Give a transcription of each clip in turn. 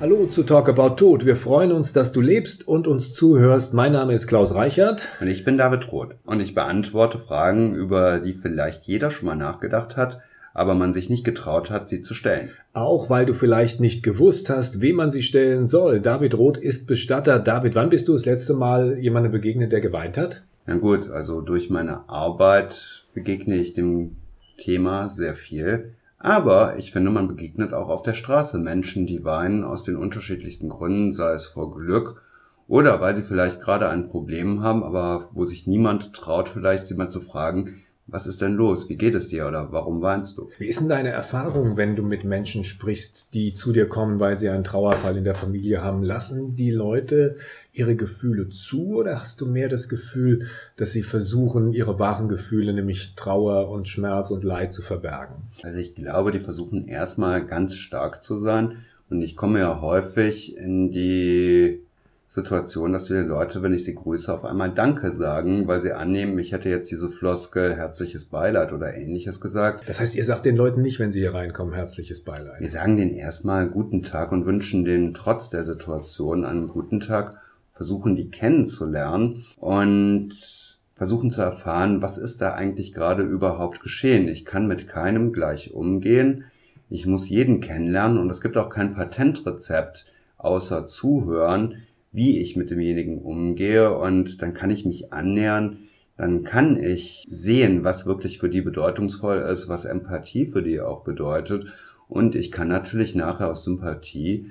Hallo zu Talk About Tod. Wir freuen uns, dass du lebst und uns zuhörst. Mein Name ist Klaus Reichert. Und ich bin David Roth. Und ich beantworte Fragen, über die vielleicht jeder schon mal nachgedacht hat, aber man sich nicht getraut hat, sie zu stellen. Auch weil du vielleicht nicht gewusst hast, wem man sie stellen soll. David Roth ist Bestatter. David, wann bist du das letzte Mal jemandem begegnet, der geweint hat? Na gut, also durch meine Arbeit begegne ich dem Thema sehr viel. Aber ich finde, man begegnet auch auf der Straße Menschen, die weinen aus den unterschiedlichsten Gründen, sei es vor Glück oder weil sie vielleicht gerade ein Problem haben, aber wo sich niemand traut, vielleicht sie mal zu fragen, was ist denn los? Wie geht es dir oder warum weinst du? Wie ist denn deine Erfahrung, wenn du mit Menschen sprichst, die zu dir kommen, weil sie einen Trauerfall in der Familie haben? Lassen die Leute ihre Gefühle zu oder hast du mehr das Gefühl, dass sie versuchen, ihre wahren Gefühle, nämlich Trauer und Schmerz und Leid zu verbergen? Also ich glaube, die versuchen erstmal ganz stark zu sein und ich komme ja häufig in die Situation, dass viele Leute, wenn ich sie grüße, auf einmal Danke sagen, weil sie annehmen, ich hätte jetzt diese Floskel herzliches Beileid oder ähnliches gesagt. Das heißt, ihr sagt den Leuten nicht, wenn sie hier reinkommen, herzliches Beileid. Wir sagen denen erstmal guten Tag und wünschen denen trotz der Situation einen guten Tag, versuchen die kennenzulernen und versuchen zu erfahren, was ist da eigentlich gerade überhaupt geschehen. Ich kann mit keinem gleich umgehen. Ich muss jeden kennenlernen und es gibt auch kein Patentrezept außer zuhören wie ich mit demjenigen umgehe und dann kann ich mich annähern, dann kann ich sehen, was wirklich für die bedeutungsvoll ist, was Empathie für die auch bedeutet und ich kann natürlich nachher aus Sympathie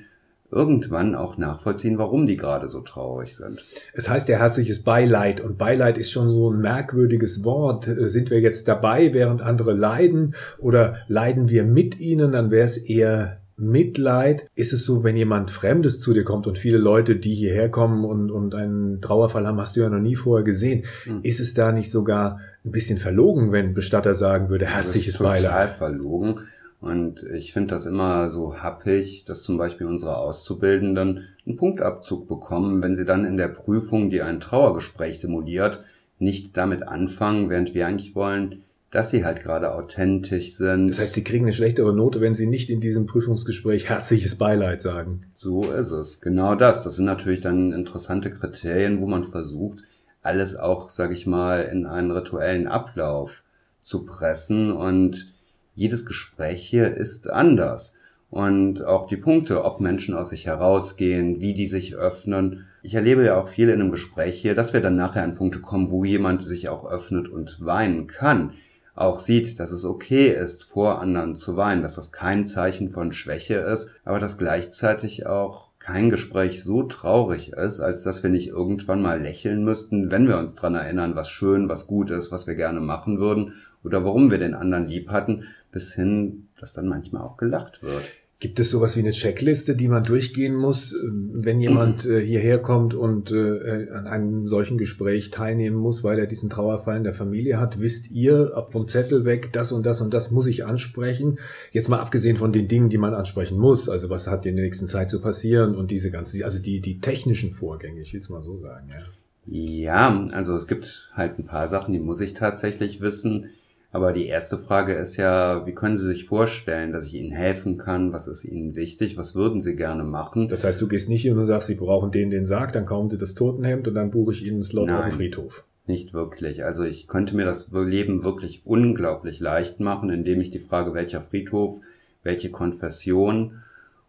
irgendwann auch nachvollziehen, warum die gerade so traurig sind. Es heißt ja herzliches Beileid und Beileid ist schon so ein merkwürdiges Wort. Sind wir jetzt dabei, während andere leiden oder leiden wir mit ihnen? Dann wäre es eher Mitleid ist es so, wenn jemand Fremdes zu dir kommt und viele Leute, die hierher kommen und, und einen Trauerfall haben, hast du ja noch nie vorher gesehen. Mhm. Ist es da nicht sogar ein bisschen verlogen, wenn Bestatter sagen würde, herzliches Beileid? Total verlogen. Und ich finde das immer so happig, dass zum Beispiel unsere Auszubildenden einen Punktabzug bekommen, wenn sie dann in der Prüfung, die ein Trauergespräch simuliert, nicht damit anfangen, während wir eigentlich wollen, dass sie halt gerade authentisch sind. Das heißt, sie kriegen eine schlechtere Note, wenn sie nicht in diesem Prüfungsgespräch herzliches Beileid sagen. So ist es. Genau das. Das sind natürlich dann interessante Kriterien, wo man versucht, alles auch, sag ich mal, in einen rituellen Ablauf zu pressen und jedes Gespräch hier ist anders. Und auch die Punkte, ob Menschen aus sich herausgehen, wie die sich öffnen. Ich erlebe ja auch viel in einem Gespräch hier, dass wir dann nachher an Punkte kommen, wo jemand sich auch öffnet und weinen kann auch sieht, dass es okay ist, vor anderen zu weinen, dass das kein Zeichen von Schwäche ist, aber dass gleichzeitig auch kein Gespräch so traurig ist, als dass wir nicht irgendwann mal lächeln müssten, wenn wir uns dran erinnern, was schön, was gut ist, was wir gerne machen würden oder warum wir den anderen lieb hatten, bis hin, dass dann manchmal auch gelacht wird. Gibt es sowas wie eine Checkliste, die man durchgehen muss, äh, wenn jemand äh, hierher kommt und äh, an einem solchen Gespräch teilnehmen muss, weil er diesen Trauerfall in der Familie hat? Wisst ihr ab vom Zettel weg, das und das und das muss ich ansprechen? Jetzt mal abgesehen von den Dingen, die man ansprechen muss, also was hat in der nächsten Zeit zu passieren und diese ganzen, also die, die technischen Vorgänge, ich will es mal so sagen, ja. Ja, also es gibt halt ein paar Sachen, die muss ich tatsächlich wissen. Aber die erste Frage ist ja, wie können Sie sich vorstellen, dass ich Ihnen helfen kann? Was ist Ihnen wichtig? Was würden Sie gerne machen? Das heißt, du gehst nicht hin und sagst, Sie brauchen den, den Sarg, dann kaufen Sie das Totenhemd und dann buche ich Ihnen einen Slot auf dem Friedhof. Nicht wirklich. Also ich könnte mir das Leben wirklich unglaublich leicht machen, indem ich die Frage, welcher Friedhof, welche Konfession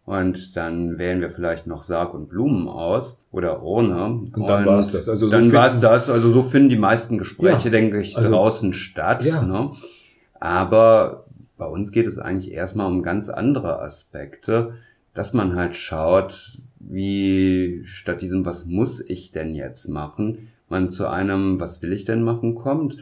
und dann wählen wir vielleicht noch Sarg und Blumen aus oder Urne. Und dann war es das. Also so dann war es das. Also so finden die meisten Gespräche, ja, denke ich, also, draußen statt. Ja. Ne? Aber bei uns geht es eigentlich erstmal um ganz andere Aspekte, dass man halt schaut, wie statt diesem, was muss ich denn jetzt machen, man zu einem, was will ich denn machen kommt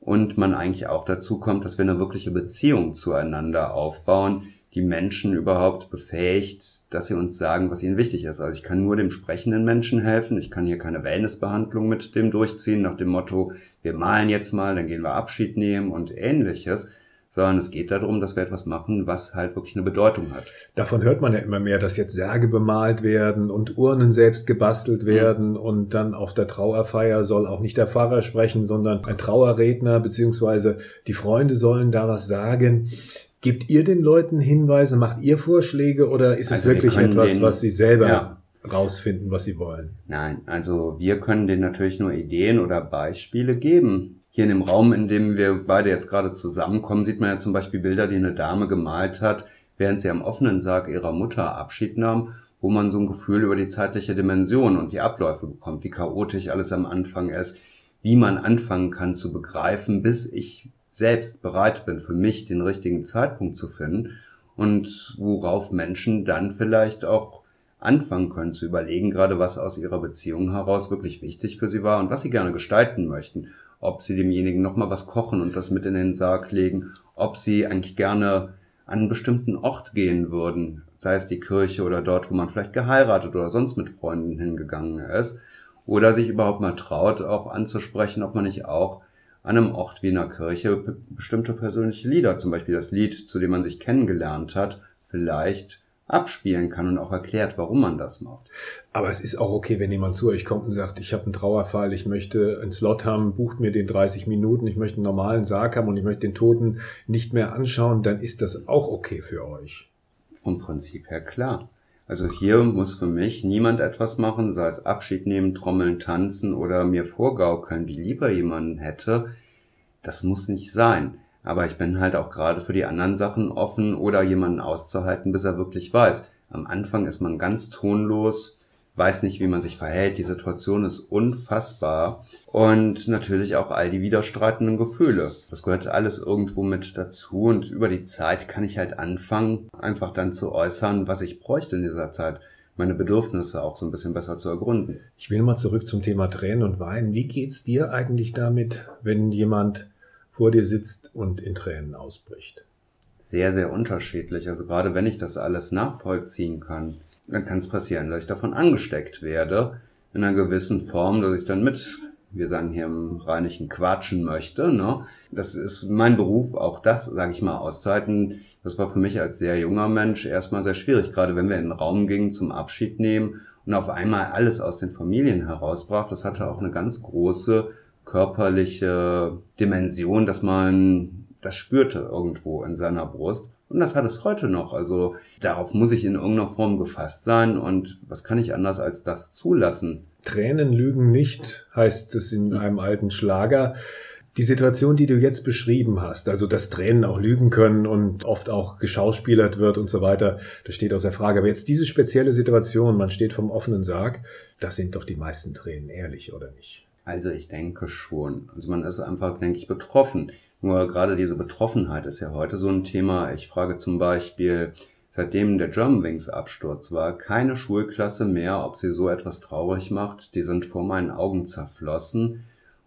und man eigentlich auch dazu kommt, dass wir eine wirkliche Beziehung zueinander aufbauen, die Menschen überhaupt befähigt, dass sie uns sagen, was ihnen wichtig ist. Also ich kann nur dem sprechenden Menschen helfen. Ich kann hier keine Wellnessbehandlung mit dem durchziehen nach dem Motto, wir malen jetzt mal, dann gehen wir Abschied nehmen und ähnliches. Sondern es geht darum, dass wir etwas machen, was halt wirklich eine Bedeutung hat. Davon hört man ja immer mehr, dass jetzt Särge bemalt werden und Urnen selbst gebastelt mhm. werden mhm. und dann auf der Trauerfeier soll auch nicht der Pfarrer sprechen, sondern ein Trauerredner beziehungsweise die Freunde sollen da was sagen. Gebt ihr den Leuten Hinweise, macht ihr Vorschläge oder ist also es wirklich etwas, den, was sie selber ja. rausfinden, was sie wollen? Nein, also wir können denen natürlich nur Ideen oder Beispiele geben. Hier in dem Raum, in dem wir beide jetzt gerade zusammenkommen, sieht man ja zum Beispiel Bilder, die eine Dame gemalt hat, während sie am offenen Sarg ihrer Mutter Abschied nahm, wo man so ein Gefühl über die zeitliche Dimension und die Abläufe bekommt, wie chaotisch alles am Anfang ist, wie man anfangen kann zu begreifen, bis ich selbst bereit bin, für mich den richtigen Zeitpunkt zu finden und worauf Menschen dann vielleicht auch anfangen können zu überlegen, gerade was aus ihrer Beziehung heraus wirklich wichtig für sie war und was sie gerne gestalten möchten. Ob sie demjenigen nochmal was kochen und das mit in den Sarg legen, ob sie eigentlich gerne an einen bestimmten Ort gehen würden, sei es die Kirche oder dort, wo man vielleicht geheiratet oder sonst mit Freunden hingegangen ist, oder sich überhaupt mal traut, auch anzusprechen, ob man nicht auch an einem Ort wie einer Kirche bestimmte persönliche Lieder, zum Beispiel das Lied, zu dem man sich kennengelernt hat, vielleicht abspielen kann und auch erklärt, warum man das macht. Aber es ist auch okay, wenn jemand zu euch kommt und sagt, ich habe einen Trauerfall, ich möchte einen Slot haben, bucht mir den 30 Minuten, ich möchte einen normalen Sarg haben und ich möchte den Toten nicht mehr anschauen, dann ist das auch okay für euch. Vom Prinzip her klar. Also hier muss für mich niemand etwas machen, sei es Abschied nehmen, trommeln, tanzen oder mir vorgaukeln, wie lieber jemanden hätte. Das muss nicht sein. Aber ich bin halt auch gerade für die anderen Sachen offen oder jemanden auszuhalten, bis er wirklich weiß. Am Anfang ist man ganz tonlos, weiß nicht, wie man sich verhält. Die Situation ist unfassbar. Und natürlich auch all die widerstreitenden Gefühle. Das gehört alles irgendwo mit dazu. Und über die Zeit kann ich halt anfangen, einfach dann zu äußern, was ich bräuchte in dieser Zeit. Meine Bedürfnisse auch so ein bisschen besser zu ergründen. Ich will mal zurück zum Thema Tränen und Weinen. Wie geht's dir eigentlich damit, wenn jemand vor dir sitzt und in Tränen ausbricht? Sehr, sehr unterschiedlich. Also gerade wenn ich das alles nachvollziehen kann dann kann es passieren, dass ich davon angesteckt werde, in einer gewissen Form, dass ich dann mit, wir sagen hier im Rheinischen, quatschen möchte. Ne? Das ist mein Beruf, auch das, sage ich mal, Auszeiten. Das war für mich als sehr junger Mensch erstmal sehr schwierig, gerade wenn wir in den Raum gingen zum Abschied nehmen und auf einmal alles aus den Familien herausbrach. Das hatte auch eine ganz große körperliche Dimension, dass man das spürte irgendwo in seiner Brust. Und das hat es heute noch. Also darauf muss ich in irgendeiner Form gefasst sein. Und was kann ich anders als das zulassen? Tränen lügen nicht, heißt es in einem alten Schlager. Die Situation, die du jetzt beschrieben hast, also dass Tränen auch lügen können und oft auch geschauspielert wird und so weiter, das steht außer Frage. Aber jetzt diese spezielle Situation, man steht vom offenen Sarg, da sind doch die meisten Tränen ehrlich, oder nicht? Also ich denke schon. Also man ist einfach, denke ich, betroffen. Nur gerade diese Betroffenheit ist ja heute so ein Thema. Ich frage zum Beispiel, seitdem der Germanwings Absturz war, keine Schulklasse mehr, ob sie so etwas traurig macht. Die sind vor meinen Augen zerflossen,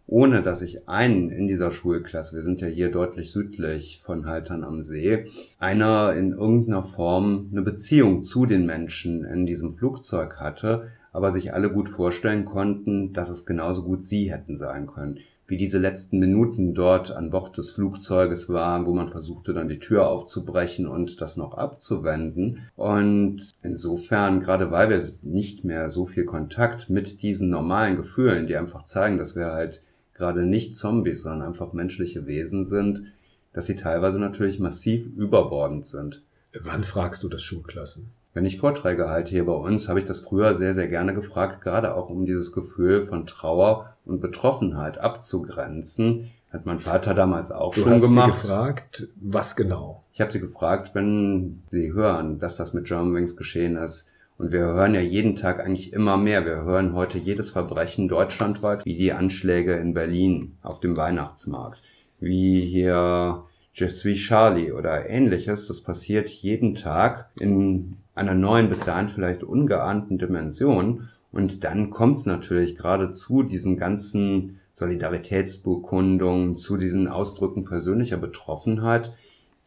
ohne dass ich einen in dieser Schulklasse, wir sind ja hier deutlich südlich von Haltern am See, einer in irgendeiner Form eine Beziehung zu den Menschen in diesem Flugzeug hatte, aber sich alle gut vorstellen konnten, dass es genauso gut sie hätten sein können wie diese letzten Minuten dort an Bord des Flugzeuges waren, wo man versuchte dann die Tür aufzubrechen und das noch abzuwenden. Und insofern, gerade weil wir nicht mehr so viel Kontakt mit diesen normalen Gefühlen, die einfach zeigen, dass wir halt gerade nicht Zombies, sondern einfach menschliche Wesen sind, dass sie teilweise natürlich massiv überbordend sind. Wann fragst du das Schulklassen? Wenn ich Vorträge halte hier bei uns, habe ich das früher sehr, sehr gerne gefragt, gerade auch um dieses Gefühl von Trauer und Betroffenheit abzugrenzen. Hat mein Vater damals auch du schon hast gemacht. Sie gefragt, was genau? Ich habe sie gefragt, wenn sie hören, dass das mit Germanwings geschehen ist. Und wir hören ja jeden Tag eigentlich immer mehr. Wir hören heute jedes Verbrechen deutschlandweit, wie die Anschläge in Berlin auf dem Weihnachtsmarkt, wie hier Je suis Charlie oder ähnliches. Das passiert jeden Tag in einer neuen, bis dahin vielleicht ungeahnten Dimension. Und dann kommt es natürlich gerade zu diesen ganzen Solidaritätsbekundungen, zu diesen Ausdrücken persönlicher Betroffenheit,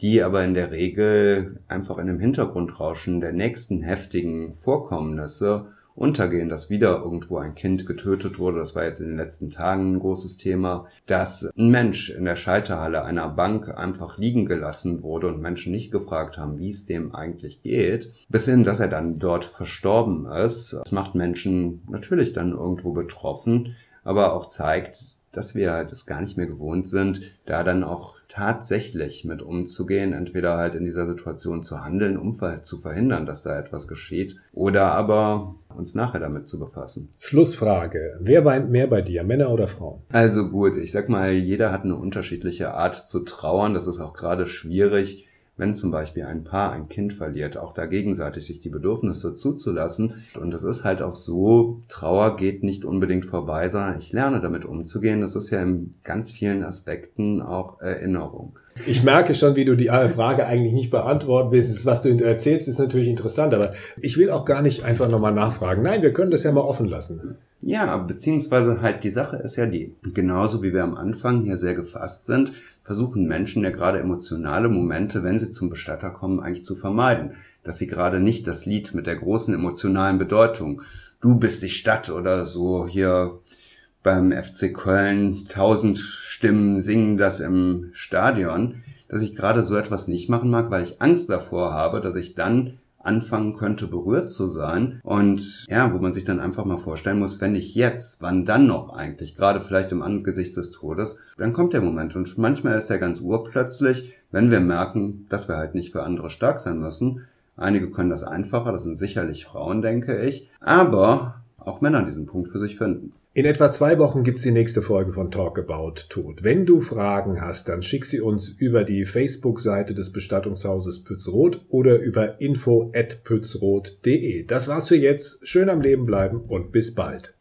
die aber in der Regel einfach in dem Hintergrundrauschen der nächsten heftigen Vorkommnisse untergehen, dass wieder irgendwo ein Kind getötet wurde. Das war jetzt in den letzten Tagen ein großes Thema. Dass ein Mensch in der Schalterhalle einer Bank einfach liegen gelassen wurde und Menschen nicht gefragt haben, wie es dem eigentlich geht. Bis hin, dass er dann dort verstorben ist. Das macht Menschen natürlich dann irgendwo betroffen, aber auch zeigt, dass wir halt es gar nicht mehr gewohnt sind, da dann auch tatsächlich mit umzugehen, entweder halt in dieser Situation zu handeln, um zu verhindern, dass da etwas geschieht, oder aber uns nachher damit zu befassen. Schlussfrage. Wer weint mehr bei dir, Männer oder Frauen? Also gut, ich sag mal, jeder hat eine unterschiedliche Art zu trauern. Das ist auch gerade schwierig wenn zum Beispiel ein Paar ein Kind verliert, auch da gegenseitig sich die Bedürfnisse zuzulassen. Und es ist halt auch so, Trauer geht nicht unbedingt vorbei, sondern ich lerne damit umzugehen. Das ist ja in ganz vielen Aspekten auch Erinnerung. Ich merke schon, wie du die Frage eigentlich nicht beantworten willst. Was du erzählst, ist natürlich interessant, aber ich will auch gar nicht einfach nochmal nachfragen. Nein, wir können das ja mal offen lassen. Ja, beziehungsweise halt die Sache ist ja die, genauso wie wir am Anfang hier sehr gefasst sind, versuchen Menschen ja gerade emotionale Momente, wenn sie zum Bestatter kommen, eigentlich zu vermeiden. Dass sie gerade nicht das Lied mit der großen emotionalen Bedeutung, du bist die Stadt oder so hier beim FC Köln, tausend Stimmen singen das im Stadion, dass ich gerade so etwas nicht machen mag, weil ich Angst davor habe, dass ich dann anfangen könnte, berührt zu sein. Und ja, wo man sich dann einfach mal vorstellen muss, wenn nicht jetzt, wann dann noch eigentlich? Gerade vielleicht im Angesicht des Todes. Dann kommt der Moment. Und manchmal ist der ganz urplötzlich, wenn wir merken, dass wir halt nicht für andere stark sein müssen. Einige können das einfacher, das sind sicherlich Frauen, denke ich. Aber auch Männer diesen Punkt für sich finden. In etwa zwei Wochen gibt's die nächste Folge von Talk About Tod. Wenn du Fragen hast, dann schick sie uns über die Facebook-Seite des Bestattungshauses Pützroth oder über info at pützroth.de. Das war's für jetzt. Schön am Leben bleiben und bis bald.